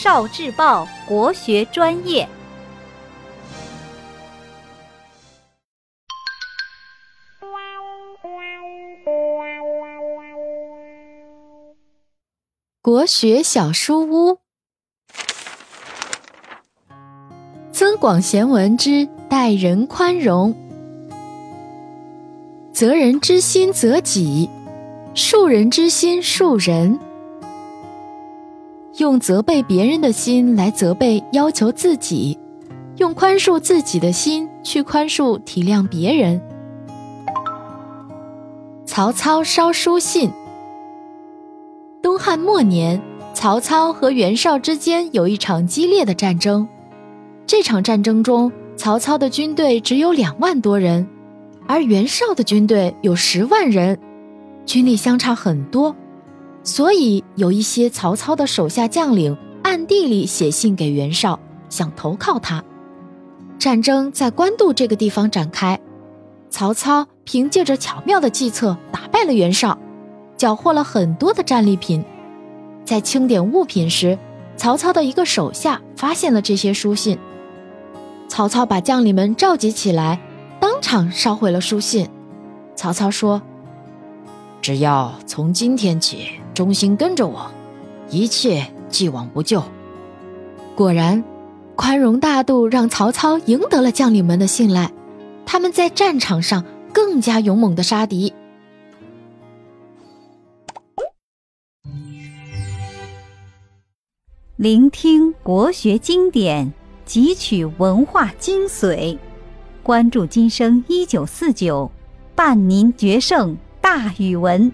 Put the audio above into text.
少智报国学专业。国学小书屋，增广贤文之待人宽容。责人之心责己，恕人之心恕人。用责备别人的心来责备要求自己，用宽恕自己的心去宽恕体谅别人。曹操烧书信。东汉末年，曹操和袁绍之间有一场激烈的战争。这场战争中，曹操的军队只有两万多人，而袁绍的军队有十万人，军力相差很多。所以，有一些曹操的手下将领暗地里写信给袁绍，想投靠他。战争在官渡这个地方展开，曹操凭借着巧妙的计策打败了袁绍。缴获了很多的战利品，在清点物品时，曹操的一个手下发现了这些书信。曹操把将领们召集起来，当场烧毁了书信。曹操说：“只要从今天起忠心跟着我，一切既往不咎。”果然，宽容大度让曹操赢得了将领们的信赖，他们在战场上更加勇猛的杀敌。聆听国学经典，汲取文化精髓，关注今生一九四九，伴您决胜大语文。